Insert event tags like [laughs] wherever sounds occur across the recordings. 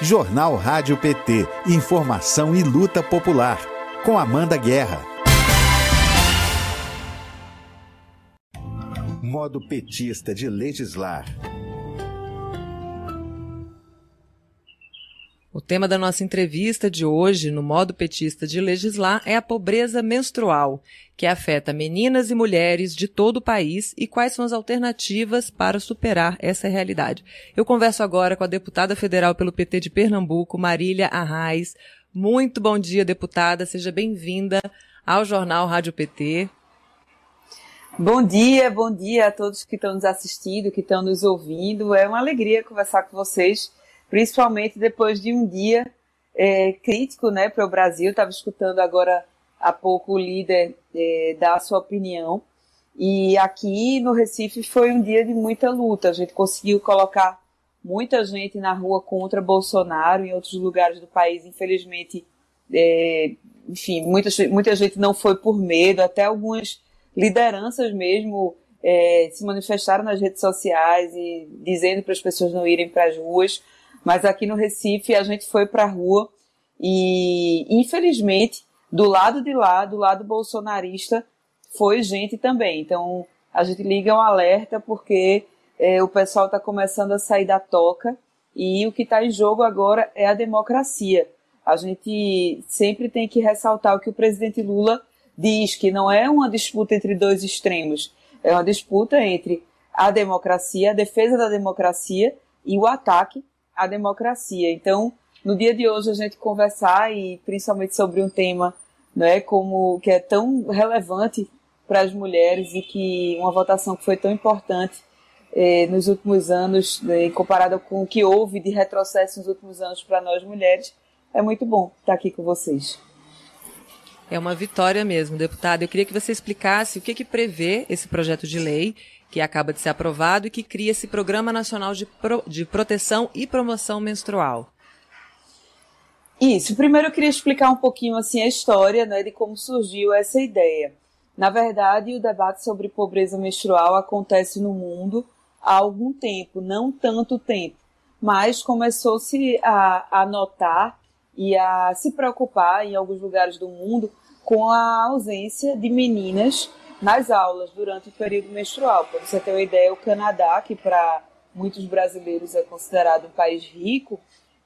Jornal Rádio PT. Informação e luta popular. Com Amanda Guerra. Modo petista de legislar. Tema da nossa entrevista de hoje, no modo petista de legislar, é a pobreza menstrual, que afeta meninas e mulheres de todo o país e quais são as alternativas para superar essa realidade. Eu converso agora com a deputada federal pelo PT de Pernambuco, Marília Arraes. Muito bom dia, deputada. Seja bem-vinda ao Jornal Rádio PT. Bom dia, bom dia a todos que estão nos assistindo, que estão nos ouvindo. É uma alegria conversar com vocês principalmente depois de um dia é, crítico né, para o Brasil. Estava escutando agora há pouco o líder é, dar a sua opinião. E aqui no Recife foi um dia de muita luta. A gente conseguiu colocar muita gente na rua contra Bolsonaro. Em outros lugares do país, infelizmente, é, enfim, muita, muita gente não foi por medo. Até algumas lideranças mesmo é, se manifestaram nas redes sociais e dizendo para as pessoas não irem para as ruas. Mas aqui no Recife a gente foi para a rua e, infelizmente, do lado de lá, do lado bolsonarista, foi gente também. Então a gente liga um alerta porque é, o pessoal está começando a sair da toca e o que está em jogo agora é a democracia. A gente sempre tem que ressaltar o que o presidente Lula diz, que não é uma disputa entre dois extremos, é uma disputa entre a democracia, a defesa da democracia e o ataque a democracia. Então, no dia de hoje a gente conversar e principalmente sobre um tema, né, como que é tão relevante para as mulheres e que uma votação que foi tão importante eh, nos últimos anos, né, comparada com o que houve de retrocesso nos últimos anos para nós mulheres, é muito bom estar aqui com vocês. É uma vitória mesmo, deputada. Eu queria que você explicasse o que, que prevê esse projeto de lei que acaba de ser aprovado e que cria esse Programa Nacional de, Pro, de Proteção e Promoção Menstrual. Isso. Primeiro eu queria explicar um pouquinho assim a história, né, de como surgiu essa ideia. Na verdade, o debate sobre pobreza menstrual acontece no mundo há algum tempo, não tanto tempo, mas começou-se a, a notar e a se preocupar em alguns lugares do mundo com a ausência de meninas nas aulas durante o período menstrual. Para você ter uma ideia, o Canadá, que para muitos brasileiros é considerado um país rico,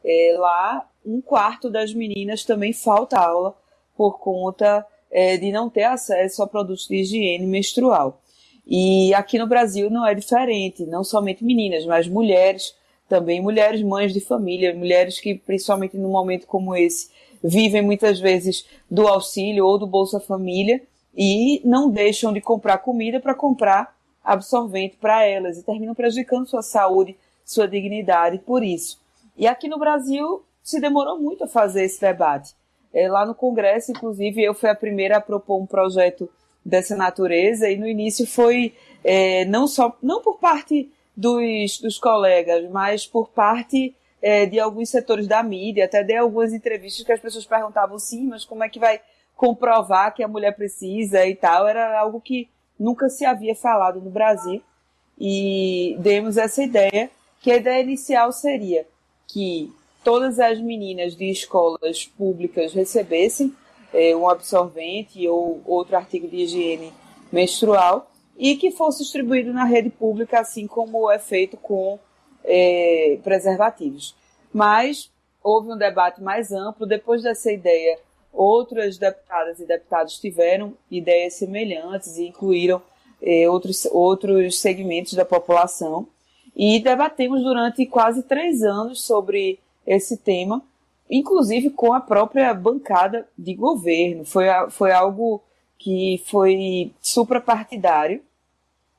é, lá um quarto das meninas também falta aula por conta é, de não ter acesso a produtos de higiene menstrual. E aqui no Brasil não é diferente, não somente meninas, mas mulheres, também mulheres mães de família, mulheres que, principalmente num momento como esse, vivem muitas vezes do auxílio ou do Bolsa Família e não deixam de comprar comida para comprar absorvente para elas e terminam prejudicando sua saúde, sua dignidade por isso. E aqui no Brasil se demorou muito a fazer esse debate. É, lá no Congresso, inclusive, eu fui a primeira a propor um projeto dessa natureza e no início foi é, não só não por parte dos, dos colegas, mas por parte é, de alguns setores da mídia. Até dei algumas entrevistas que as pessoas perguntavam sim, mas como é que vai comprovar que a mulher precisa e tal, era algo que nunca se havia falado no Brasil. E demos essa ideia, que a ideia inicial seria que todas as meninas de escolas públicas recebessem é, um absorvente ou outro artigo de higiene menstrual e que fosse distribuído na rede pública, assim como é feito com é, preservativos. Mas houve um debate mais amplo. Depois dessa ideia, Outras deputadas e deputados tiveram ideias semelhantes e incluíram eh, outros, outros segmentos da população. E debatemos durante quase três anos sobre esse tema, inclusive com a própria bancada de governo. Foi, foi algo que foi suprapartidário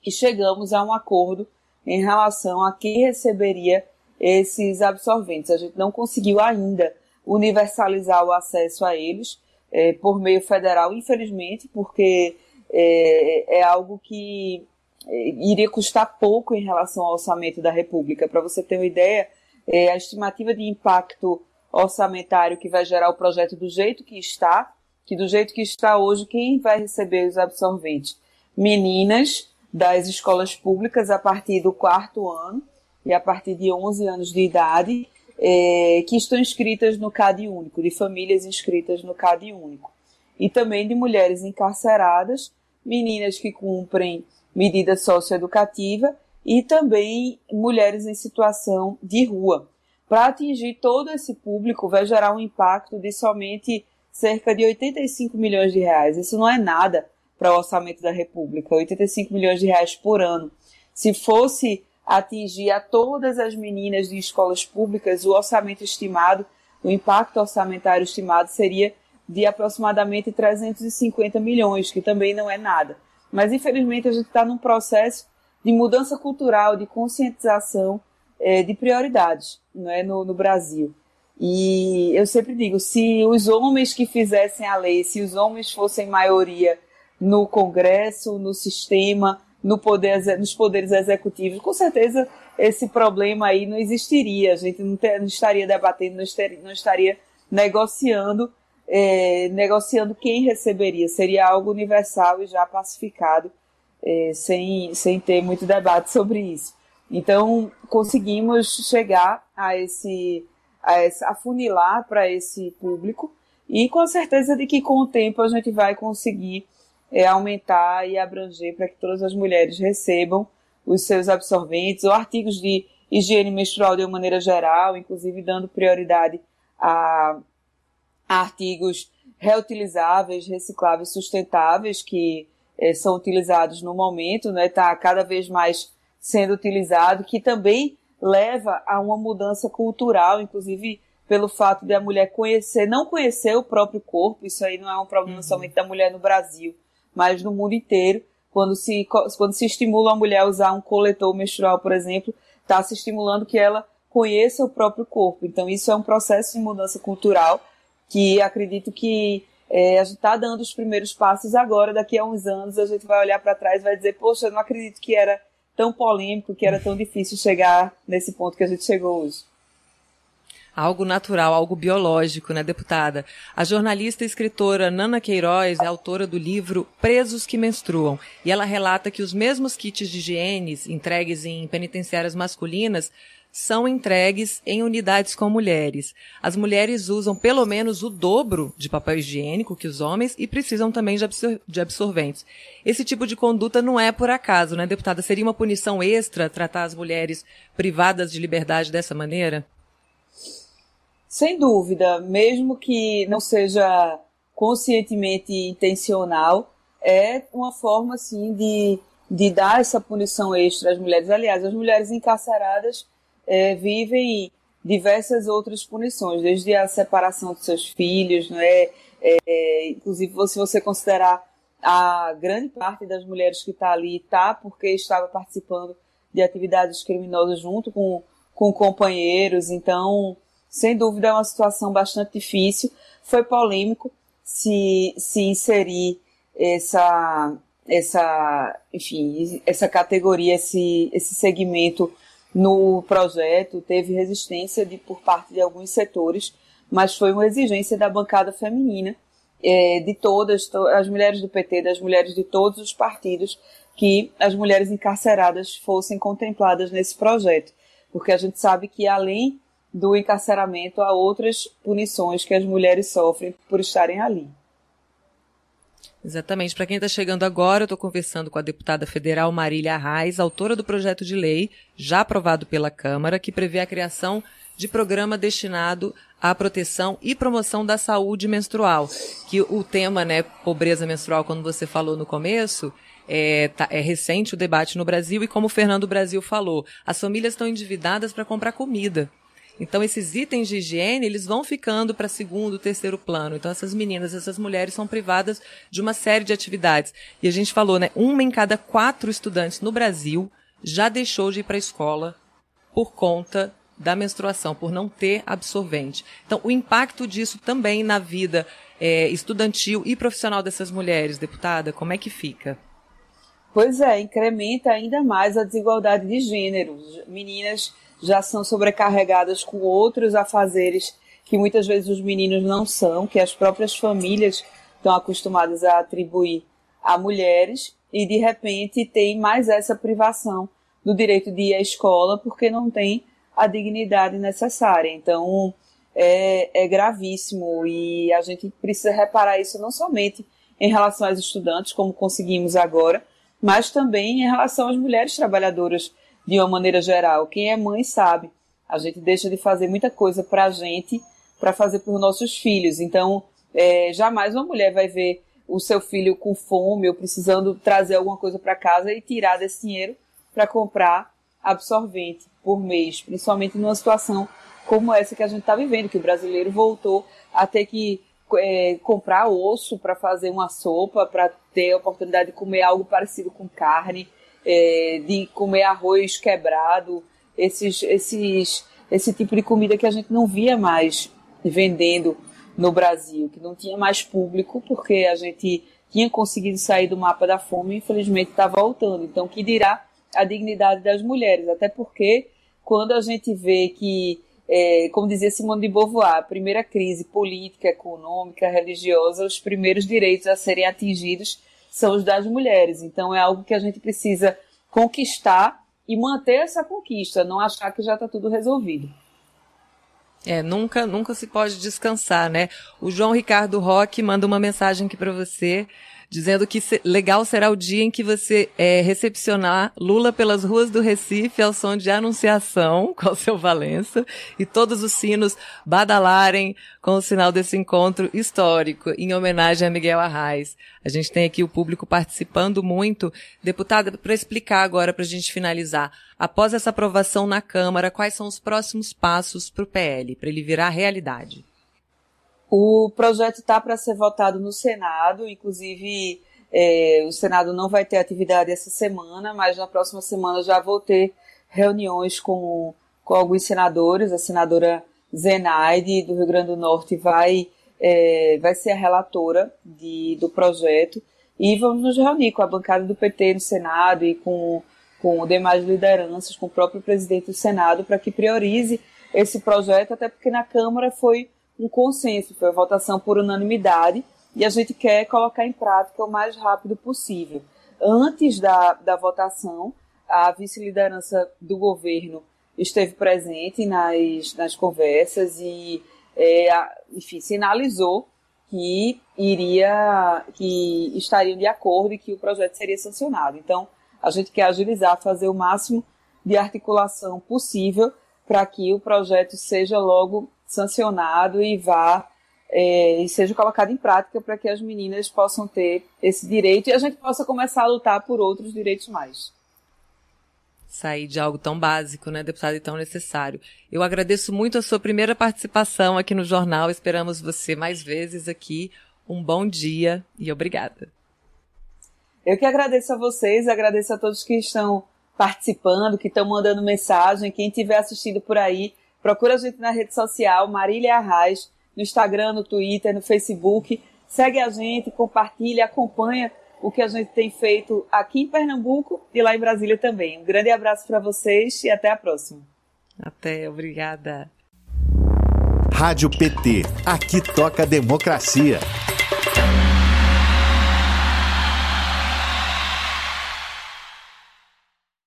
e chegamos a um acordo em relação a quem receberia esses absorventes. A gente não conseguiu ainda universalizar o acesso a eles é, por meio federal, infelizmente, porque é, é algo que é, iria custar pouco em relação ao orçamento da República. Para você ter uma ideia, é, a estimativa de impacto orçamentário que vai gerar o projeto do jeito que está, que do jeito que está hoje, quem vai receber os absorventes? Meninas das escolas públicas a partir do quarto ano e a partir de 11 anos de idade é, que estão inscritas no CAD único, de famílias inscritas no CAD único. E também de mulheres encarceradas, meninas que cumprem medida socioeducativa e também mulheres em situação de rua. Para atingir todo esse público, vai gerar um impacto de somente cerca de 85 milhões de reais. Isso não é nada para o orçamento da República, 85 milhões de reais por ano. Se fosse atingir a todas as meninas de escolas públicas, o orçamento estimado, o impacto orçamentário estimado seria de aproximadamente 350 milhões, que também não é nada. Mas infelizmente a gente está num processo de mudança cultural, de conscientização é, de prioridades não é, no, no Brasil. E eu sempre digo, se os homens que fizessem a lei, se os homens fossem maioria no Congresso, no sistema, no poder, nos poderes executivos, com certeza esse problema aí não existiria. A gente não, ter, não estaria debatendo, não estaria, não estaria negociando, é, negociando quem receberia. Seria algo universal e já pacificado, é, sem, sem ter muito debate sobre isso. Então, conseguimos chegar a esse, a esse afunilar para esse público e com a certeza de que com o tempo a gente vai conseguir é, aumentar e abranger para que todas as mulheres recebam os seus absorventes ou artigos de higiene menstrual de uma maneira geral, inclusive dando prioridade a, a artigos reutilizáveis, recicláveis, sustentáveis que é, são utilizados no momento, né? Está cada vez mais sendo utilizado, que também leva a uma mudança cultural, inclusive pelo fato de a mulher conhecer, não conhecer o próprio corpo, isso aí não é um problema uhum. somente da mulher no Brasil, mas no mundo inteiro. Quando se, quando se estimula a mulher a usar um coletor menstrual, por exemplo, está se estimulando que ela conheça o próprio corpo. Então, isso é um processo de mudança cultural que acredito que é, a gente está dando os primeiros passos agora. Daqui a uns anos, a gente vai olhar para trás e vai dizer: Poxa, eu não acredito que era tão polêmico, que era tão difícil chegar nesse ponto que a gente chegou hoje. Algo natural, algo biológico, né, deputada? A jornalista e escritora Nana Queiroz é autora do livro Presos que Menstruam, e ela relata que os mesmos kits de higiene entregues em penitenciárias masculinas são entregues em unidades com mulheres. As mulheres usam pelo menos o dobro de papel higiênico que os homens e precisam também de, absor de absorventes. Esse tipo de conduta não é por acaso, né, deputada? Seria uma punição extra tratar as mulheres privadas de liberdade dessa maneira? Sem dúvida, mesmo que não seja conscientemente intencional, é uma forma, assim, de, de dar essa punição extra às mulheres. Aliás, as mulheres encarceradas é, vivem diversas outras punições, desde a separação dos seus filhos, não é? é inclusive, se você considerar a grande parte das mulheres que está ali está porque estava participando de atividades criminosas junto com, com companheiros, então, sem dúvida, é uma situação bastante difícil. Foi polêmico se, se inserir essa, essa, enfim, essa categoria, esse, esse segmento no projeto, teve resistência de, por parte de alguns setores, mas foi uma exigência da bancada feminina, é, de todas, to as mulheres do PT, das mulheres de todos os partidos, que as mulheres encarceradas fossem contempladas nesse projeto. Porque a gente sabe que, além do encarceramento, há outras punições que as mulheres sofrem por estarem ali. Exatamente. Para quem está chegando agora, eu estou conversando com a deputada federal Marília Arraes, autora do projeto de lei, já aprovado pela Câmara, que prevê a criação de programa destinado à proteção e promoção da saúde menstrual. Que o tema, né, pobreza menstrual, quando você falou no começo, é, tá, é, recente o debate no Brasil e como o Fernando Brasil falou, as famílias estão endividadas para comprar comida. Então esses itens de higiene, eles vão ficando para segundo, terceiro plano. Então essas meninas, essas mulheres são privadas de uma série de atividades. E a gente falou, né, uma em cada quatro estudantes no Brasil já deixou de ir para a escola por conta da menstruação, por não ter absorvente. Então, o impacto disso também na vida é, estudantil e profissional dessas mulheres, deputada, como é que fica? Pois é, incrementa ainda mais a desigualdade de gênero. Meninas já são sobrecarregadas com outros afazeres que muitas vezes os meninos não são, que as próprias famílias estão acostumadas a atribuir a mulheres, e de repente tem mais essa privação do direito de ir à escola porque não tem a dignidade necessária. Então, é, é gravíssimo e a gente precisa reparar isso não somente em relação aos estudantes, como conseguimos agora, mas também em relação às mulheres trabalhadoras de uma maneira geral. Quem é mãe sabe, a gente deixa de fazer muita coisa para a gente, para fazer para os nossos filhos. Então, é, jamais uma mulher vai ver o seu filho com fome ou precisando trazer alguma coisa para casa e tirar desse dinheiro para comprar absorvente por mês, principalmente numa situação como essa que a gente está vivendo, que o brasileiro voltou a ter que é, comprar osso para fazer uma sopa, para ter a oportunidade de comer algo parecido com carne, é, de comer arroz quebrado, esses, esses, esse tipo de comida que a gente não via mais vendendo no Brasil, que não tinha mais público, porque a gente tinha conseguido sair do mapa da fome e infelizmente está voltando. Então, que dirá a dignidade das mulheres? Até porque quando a gente vê que é, como dizia Simone de Beauvoir, a primeira crise política, econômica, religiosa, os primeiros direitos a serem atingidos são os das mulheres. Então é algo que a gente precisa conquistar e manter essa conquista, não achar que já está tudo resolvido. É, nunca, nunca se pode descansar, né? O João Ricardo Roque manda uma mensagem aqui para você dizendo que legal será o dia em que você é, recepcionar Lula pelas ruas do Recife ao som de Anunciação [laughs] com o seu Valença e todos os sinos badalarem com o sinal desse encontro histórico em homenagem a Miguel Arraes. A gente tem aqui o público participando muito. Deputada, para explicar agora, para a gente finalizar, após essa aprovação na Câmara, quais são os próximos passos para o PL, para ele virar realidade? O projeto está para ser votado no Senado, inclusive é, o Senado não vai ter atividade essa semana, mas na próxima semana já vou ter reuniões com, com alguns senadores. A senadora Zenaide, do Rio Grande do Norte, vai, é, vai ser a relatora de, do projeto e vamos nos reunir com a bancada do PT no Senado e com, com demais lideranças, com o próprio presidente do Senado, para que priorize esse projeto, até porque na Câmara foi um consenso, foi a votação por unanimidade, e a gente quer colocar em prática o mais rápido possível. Antes da, da votação, a vice-liderança do governo esteve presente nas, nas conversas e, é, enfim, sinalizou que iria, que estariam de acordo e que o projeto seria sancionado. Então, a gente quer agilizar, fazer o máximo de articulação possível para que o projeto seja logo sancionado e vá é, e seja colocado em prática para que as meninas possam ter esse direito e a gente possa começar a lutar por outros direitos mais. Sair de algo tão básico, né, deputado, e tão necessário. Eu agradeço muito a sua primeira participação aqui no jornal. Esperamos você mais vezes aqui. Um bom dia e obrigada. Eu que agradeço a vocês, agradeço a todos que estão participando, que estão mandando mensagem, quem estiver assistindo por aí, Procura a gente na rede social, Marília Arraes, no Instagram, no Twitter, no Facebook. Segue a gente, compartilha, acompanha o que a gente tem feito aqui em Pernambuco e lá em Brasília também. Um grande abraço para vocês e até a próxima. Até, obrigada. Rádio PT. Aqui toca democracia.